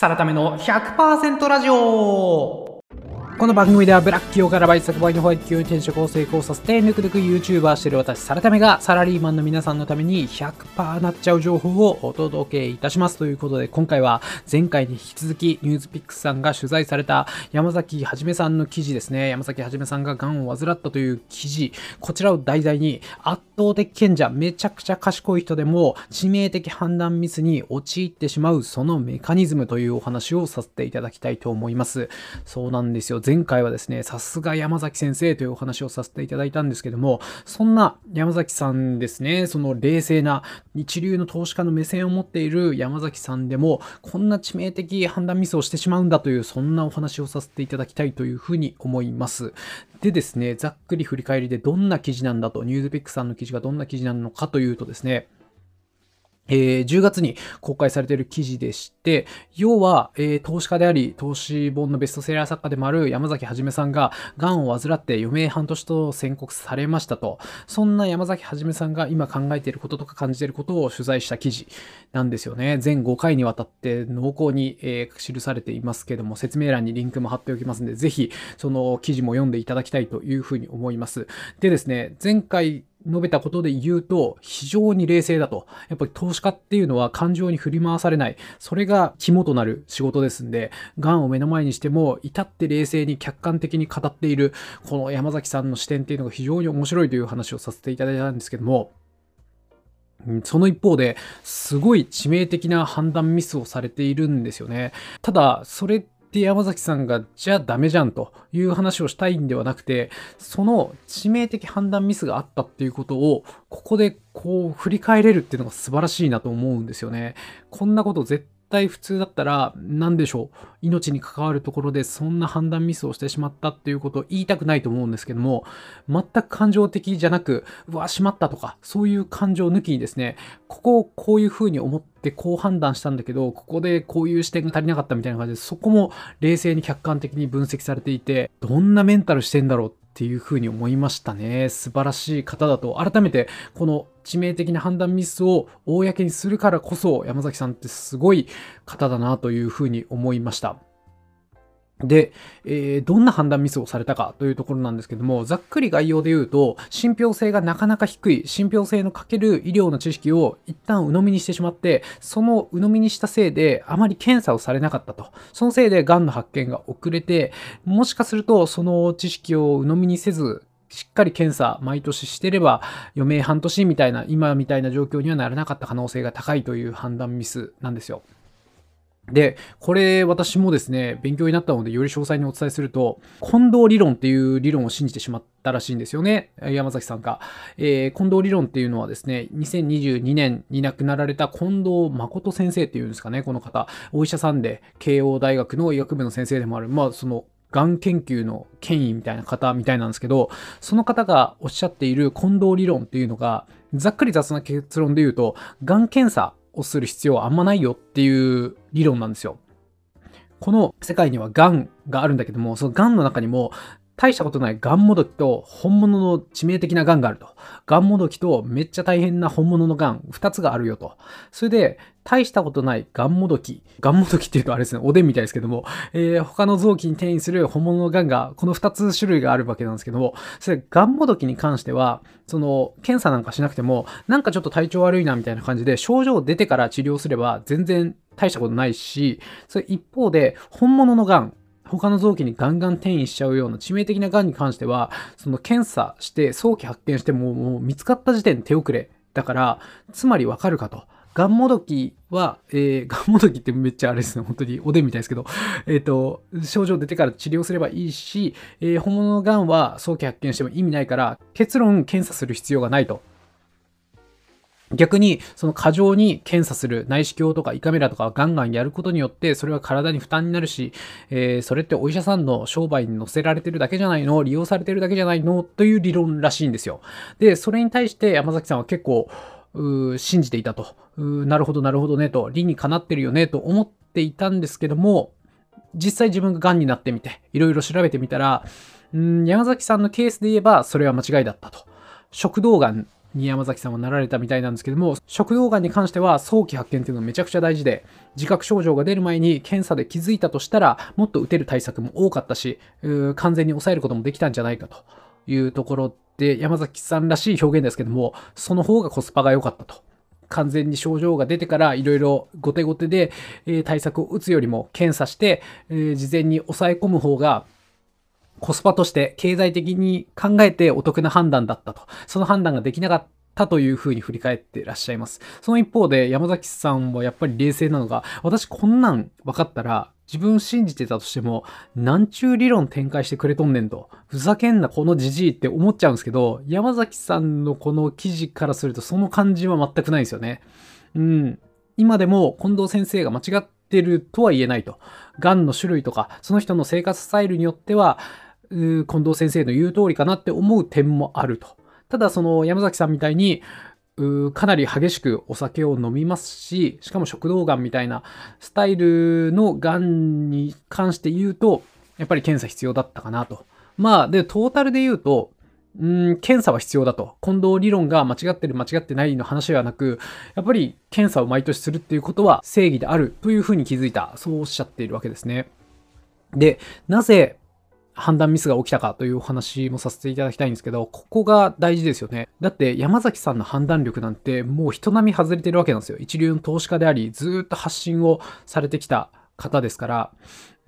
サラタメの100%ラジオ。この番組ではブラック企業からバイト先バイトホワイト企業に転職を成功させてぬくぬく YouTuber してる私サラタメがサラリーマンの皆さんのために100%なっちゃう情報をお届けいたしますということで今回は前回に引き続きニュースピックスさんが取材された山崎はじめさんの記事ですね。山崎はじめさんが癌を患ったという記事。こちらを題材に圧倒的賢者めちゃくちゃ賢い人でも致命的判断ミスに陥ってしまうそのメカニズムというお話をさせていただきたいと思います。そうなんですよ。前回はですね、さすが山崎先生というお話をさせていただいたんですけども、そんな山崎さんですね、その冷静な一流の投資家の目線を持っている山崎さんでも、こんな致命的判断ミスをしてしまうんだという、そんなお話をさせていただきたいというふうに思います。でですね、ざっくり振り返りでどんな記事なんだと、ニュースピックさんの記事がどんな記事なのかというとですね、えー、10月に公開されている記事でして、要は、えー、投資家であり、投資本のベストセラー作家でもある山崎はじめさんが、癌を患って余命半年と宣告されましたと。そんな山崎はじめさんが今考えていることとか感じていることを取材した記事なんですよね。全5回にわたって濃厚に、えー、記されていますけども、説明欄にリンクも貼っておきますので、ぜひ、その記事も読んでいただきたいというふうに思います。でですね、前回述べたことで言うと、非常に冷静だと。やっぱり投資家っていうのは感情に振り回されない。それが肝となる仕事ですんで、癌を目の前にしても、至って冷静に客観的に語っている、この山崎さんの視点っていうのが非常に面白いという話をさせていただいたんですけども、その一方で、すごい致命的な判断ミスをされているんですよね。ただ、それって山崎さんがじゃあダメじゃんという話をしたいんではなくて、その致命的判断ミスがあったっていうことを、ここでこう振り返れるっていうのが素晴らしいなと思うんですよね。こんなこと絶対普通だったら、何でしょう？命に関わるところでそんな判断ミスをしてしまったっていうことを言いたくないと思うんですけども、全く感情的じゃなく、うわ、しまったとか、そういう感情抜きにですね、ここをこういう風に思ってこう判断したんだけど、ここでこういう視点が足りなかったみたいな感じで、そこも冷静に客観的に分析されていて、どんなメンタルしてんだろうっていうふうに思いましたね。素晴らしい方だと、改めてこの致命的な判断ミスを公にするからこそ、山崎さんってすごい方だなというふうに思いました。で、えー、どんな判断ミスをされたかというところなんですけども、ざっくり概要で言うと、信憑性がなかなか低い、信憑性のかける医療の知識を一旦鵜呑みにしてしまって、その鵜呑みにしたせいで、あまり検査をされなかったと。そのせいで、癌の発見が遅れて、もしかすると、その知識を鵜呑みにせず、しっかり検査毎年してれば余命半年みたいな今みたいな状況にはならなかった可能性が高いという判断ミスなんですよ。で、これ私もですね、勉強になったのでより詳細にお伝えすると、近藤理論っていう理論を信じてしまったらしいんですよね。山崎さんが。えー、近藤理論っていうのはですね、2022年に亡くなられた近藤誠先生っていうんですかね、この方。お医者さんで、慶応大学の医学部の先生でもある。まあ、その、がん研究の権威みたいな方みたいなんですけど、その方がおっしゃっている近藤理論っていうのが、ざっくり雑な結論で言うと、がん検査をする必要はあんまないよっていう理論なんですよ。この世界には癌があるんだけども、その癌の中にも大したことないガンもどきと本物の致命的なガンがあると。ガンもどきとめっちゃ大変な本物のガン、二つがあるよと。それで、大したことないガンもどき。ガンもどきっていうとあれですね、おでんみたいですけども、えー、他の臓器に転移する本物のガンが、この二つ種類があるわけなんですけども、それガンもどきに関しては、その、検査なんかしなくても、なんかちょっと体調悪いなみたいな感じで、症状出てから治療すれば全然大したことないし、それ一方で、本物のガン、他の臓器にガンガン転移しちゃうような致命的な癌に関しては、その検査して早期発見してももう見つかった時点で手遅れ。だから、つまりわかるかと。ガンもどきは、えー、ガンもどきってめっちゃあれですね、本当におでんみたいですけど、えっ、ー、と、症状出てから治療すればいいし、えー、本物のガンは早期発見しても意味ないから、結論検査する必要がないと。逆に、その過剰に検査する内視鏡とか胃カメラとかガンガンやることによって、それは体に負担になるし、えー、それってお医者さんの商売に乗せられてるだけじゃないの利用されてるだけじゃないのという理論らしいんですよ。で、それに対して山崎さんは結構、信じていたと。なるほど、なるほどねと、理にかなってるよねと思っていたんですけども、実際自分が癌になってみて、いろいろ調べてみたら、山崎さんのケースで言えば、それは間違いだったと。食道癌に山崎さんはなられたみたいなんですけども、食道がんに関しては早期発見っていうのがめちゃくちゃ大事で、自覚症状が出る前に検査で気づいたとしたら、もっと打てる対策も多かったし、完全に抑えることもできたんじゃないかというところで、山崎さんらしい表現ですけども、その方がコスパが良かったと。完全に症状が出てからいろいろ後手後手で、え対策を打つよりも検査して、え事前に抑え込む方がコスパとして経済的に考えてお得な判断だったと。その判断ができなかったというふうに振り返ってらっしゃいます。その一方で山崎さんはやっぱり冷静なのが、私こんなん分かったら自分信じてたとしても、なんちゅう理論展開してくれとんねんと、ふざけんなこのじじいって思っちゃうんですけど、山崎さんのこの記事からするとその感じは全くないですよね。うん。今でも近藤先生が間違ってるとは言えないと。癌の種類とか、その人の生活スタイルによっては、近藤先生の言う通りかなって思う点もあると。ただその山崎さんみたいに、かなり激しくお酒を飲みますし、しかも食道がんみたいなスタイルのがんに関して言うと、やっぱり検査必要だったかなと。まあ、で、トータルで言うと、うん、検査は必要だと。近藤理論が間違ってる間違ってないの話ではなく、やっぱり検査を毎年するっていうことは正義であるというふうに気づいた。そうおっしゃっているわけですね。で、なぜ判断ミスが起きたかというお話もさせていただきたいんですけど、ここが大事ですよね。だって山崎さんの判断力なんてもう人並み外れてるわけなんですよ。一流の投資家であり、ずっと発信をされてきた方ですから、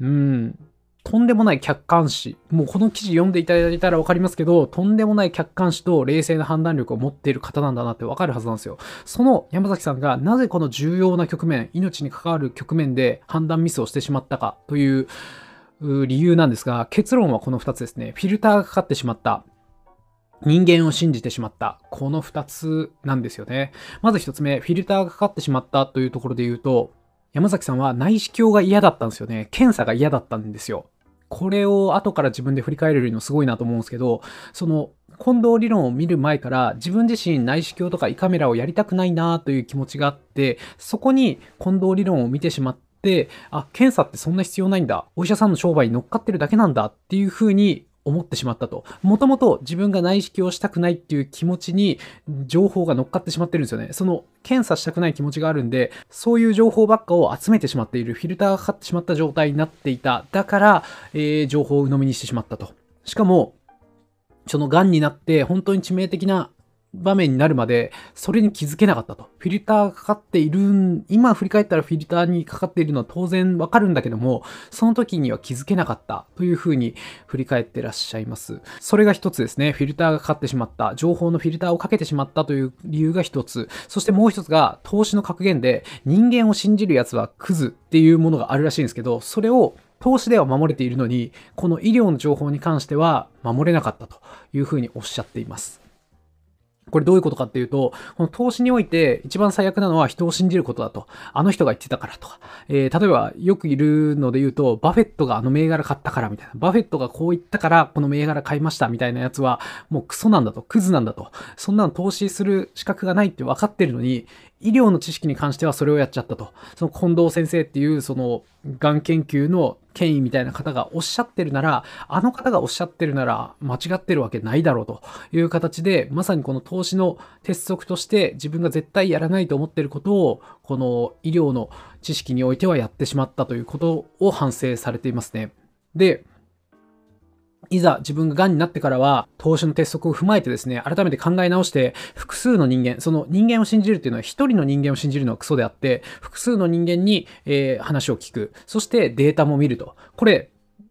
うん、とんでもない客観視。もうこの記事読んでいただいたらわかりますけど、とんでもない客観視と冷静な判断力を持っている方なんだなってわかるはずなんですよ。その山崎さんがなぜこの重要な局面、命に関わる局面で判断ミスをしてしまったかという、理由なんですが、結論はこの2つですね。フィルターがかかってしまった。人間を信じてしまった。この2つなんですよね。まず1つ目、フィルターがかかってしまったというところで言うと、山崎さんは内視鏡が嫌だったんですよね。検査が嫌だったんですよ。これを後から自分で振り返れるのすごいなと思うんですけど、その近藤理論を見る前から自分自身内視鏡とか胃カメラをやりたくないなという気持ちがあって、そこに近藤理論を見てしまって、あ、検査ってそんな必要ないんだ。お医者さんの商売に乗っかってるだけなんだっていうふうに思ってしまったと。もともと自分が内視鏡をしたくないっていう気持ちに情報が乗っかってしまってるんですよね。その検査したくない気持ちがあるんで、そういう情報ばっかを集めてしまっている、フィルターがかかってしまった状態になっていた。だから、えー、情報を鵜呑みにしてしまったと。しかも、その癌になって本当に致命的な場面になるまで、それに気づけなかったと。フィルターがかかっている、今振り返ったらフィルターにかかっているのは当然わかるんだけども、その時には気づけなかったというふうに振り返ってらっしゃいます。それが一つですね。フィルターがかかってしまった。情報のフィルターをかけてしまったという理由が一つ。そしてもう一つが、投資の格言で、人間を信じる奴はクズっていうものがあるらしいんですけど、それを投資では守れているのに、この医療の情報に関しては守れなかったというふうにおっしゃっています。これどういうことかっていうと、この投資において一番最悪なのは人を信じることだと。あの人が言ってたからとか。えー、例えばよくいるので言うと、バフェットがあの銘柄買ったからみたいな。バフェットがこう言ったからこの銘柄買いましたみたいなやつは、もうクソなんだと。クズなんだと。そんなの投資する資格がないって分かってるのに、医療の知識に関してはそれをやっちゃったと。その近藤先生っていうそのがん研究の権威みたいな方がおっしゃってるなら、あの方がおっしゃってるなら間違ってるわけないだろうという形で、まさにこの投資の鉄則として自分が絶対やらないと思ってることを、この医療の知識においてはやってしまったということを反省されていますね。で、いざ自分が癌になってからは、投資の鉄則を踏まえてですね、改めて考え直して、複数の人間、その人間を信じるっていうのは一人の人間を信じるのはクソであって、複数の人間に、えー、話を聞く。そしてデータも見ると。これ、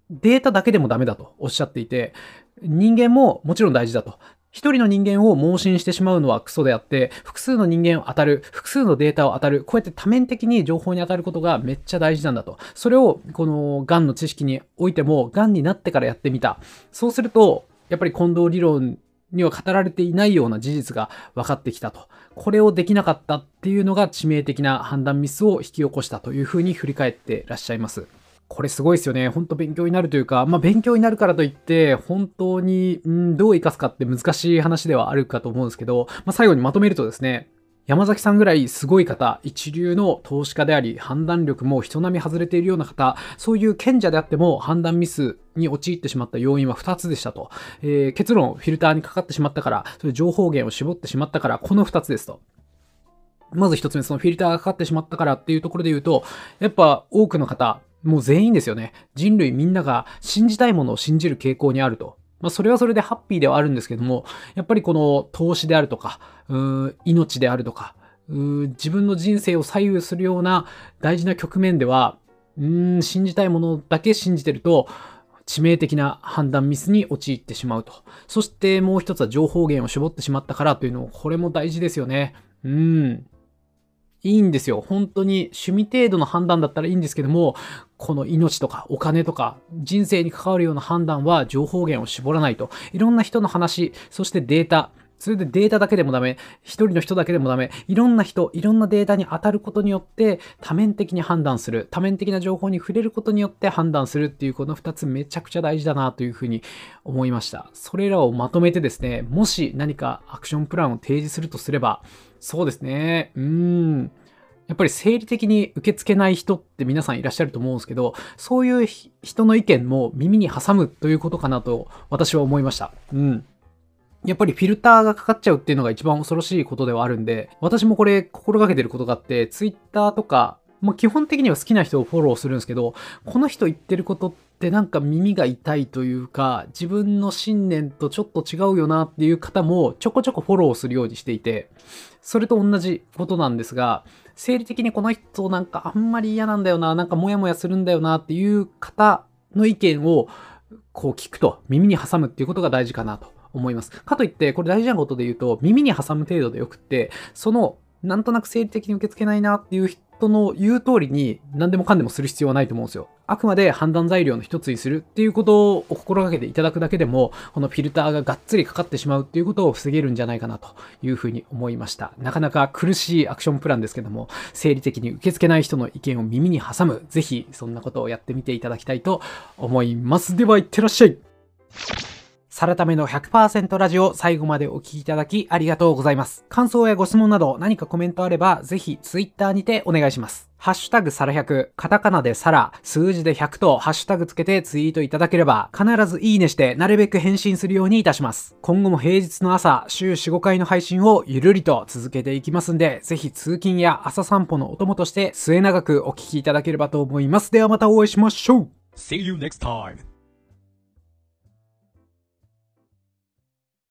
データだけでもダメだとおっしゃっていて、人間ももちろん大事だと。一人の人間を盲信してしまうのはクソであって、複数の人間を当たる、複数のデータを当たる、こうやって多面的に情報に当たることがめっちゃ大事なんだと。それを、この癌の知識においても、癌になってからやってみた。そうすると、やっぱり近藤理論には語られていないような事実が分かってきたと。これをできなかったっていうのが致命的な判断ミスを引き起こしたというふうに振り返ってらっしゃいます。これすごいですよね。ほんと勉強になるというか、まあ勉強になるからといって、本当に、んどう活かすかって難しい話ではあるかと思うんですけど、まあ最後にまとめるとですね、山崎さんぐらいすごい方、一流の投資家であり、判断力も人並み外れているような方、そういう賢者であっても判断ミスに陥ってしまった要因は2つでしたと。えー、結論、フィルターにかかってしまったから、それ情報源を絞ってしまったから、この2つですと。まず1つ目、そのフィルターがかかってしまったからっていうところで言うと、やっぱ多くの方、もう全員ですよね。人類みんなが信じたいものを信じる傾向にあると。まあ、それはそれでハッピーではあるんですけども、やっぱりこの投資であるとか、う命であるとか、自分の人生を左右するような大事な局面では、うん、信じたいものだけ信じてると、致命的な判断ミスに陥ってしまうと。そしてもう一つは情報源を絞ってしまったからというのを、これも大事ですよね。うん。いいんですよ。本当に趣味程度の判断だったらいいんですけども、この命とかお金とか人生に関わるような判断は情報源を絞らないと。いろんな人の話、そしてデータ、それでデータだけでもダメ、一人の人だけでもダメ、いろんな人、いろんなデータに当たることによって多面的に判断する、多面的な情報に触れることによって判断するっていうこの二つめちゃくちゃ大事だなというふうに思いました。それらをまとめてですね、もし何かアクションプランを提示するとすれば、そうですね。うん。やっぱり生理的に受け付けない人って皆さんいらっしゃると思うんですけど、そういう人の意見も耳に挟むということかなと私は思いました。うん。やっぱりフィルターがかかっちゃうっていうのが一番恐ろしいことではあるんで、私もこれ心がけてることがあって、Twitter とか、もう基本的には好きな人をフォローするんですけど、この人言ってることってなんか耳が痛いというか、自分の信念とちょっと違うよなっていう方もちょこちょこフォローするようにしていて、それと同じことなんですが、生理的にこの人なんかあんまり嫌なんだよな、なんかモヤモヤするんだよなっていう方の意見をこう聞くと、耳に挟むっていうことが大事かなと思います。かといって、これ大事なことで言うと、耳に挟む程度でよくって、そのなんとなく生理的に受け付けないなっていう人の言う通りに何でもかんでもする必要はないと思うんですよ。あくまで判断材料の一つにするっていうことを心がけていただくだけでも、このフィルターががっつりかかってしまうっていうことを防げるんじゃないかなというふうに思いました。なかなか苦しいアクションプランですけども、生理的に受け付けない人の意見を耳に挟む、ぜひそんなことをやってみていただきたいと思います。では、いってらっしゃい。サラタメの100%ラジオ最後までお聴きいただきありがとうございます。感想やご質問など何かコメントあればぜひツイッターにてお願いします。ハッシュタグサラ100、カタカナでサラ、数字で100とハッシュタグつけてツイートいただければ必ずいいねしてなるべく返信するようにいたします。今後も平日の朝、週4、5回の配信をゆるりと続けていきますんで、ぜひ通勤や朝散歩のお供として末永くお聴きいただければと思います。ではまたお会いしましょう See you next time!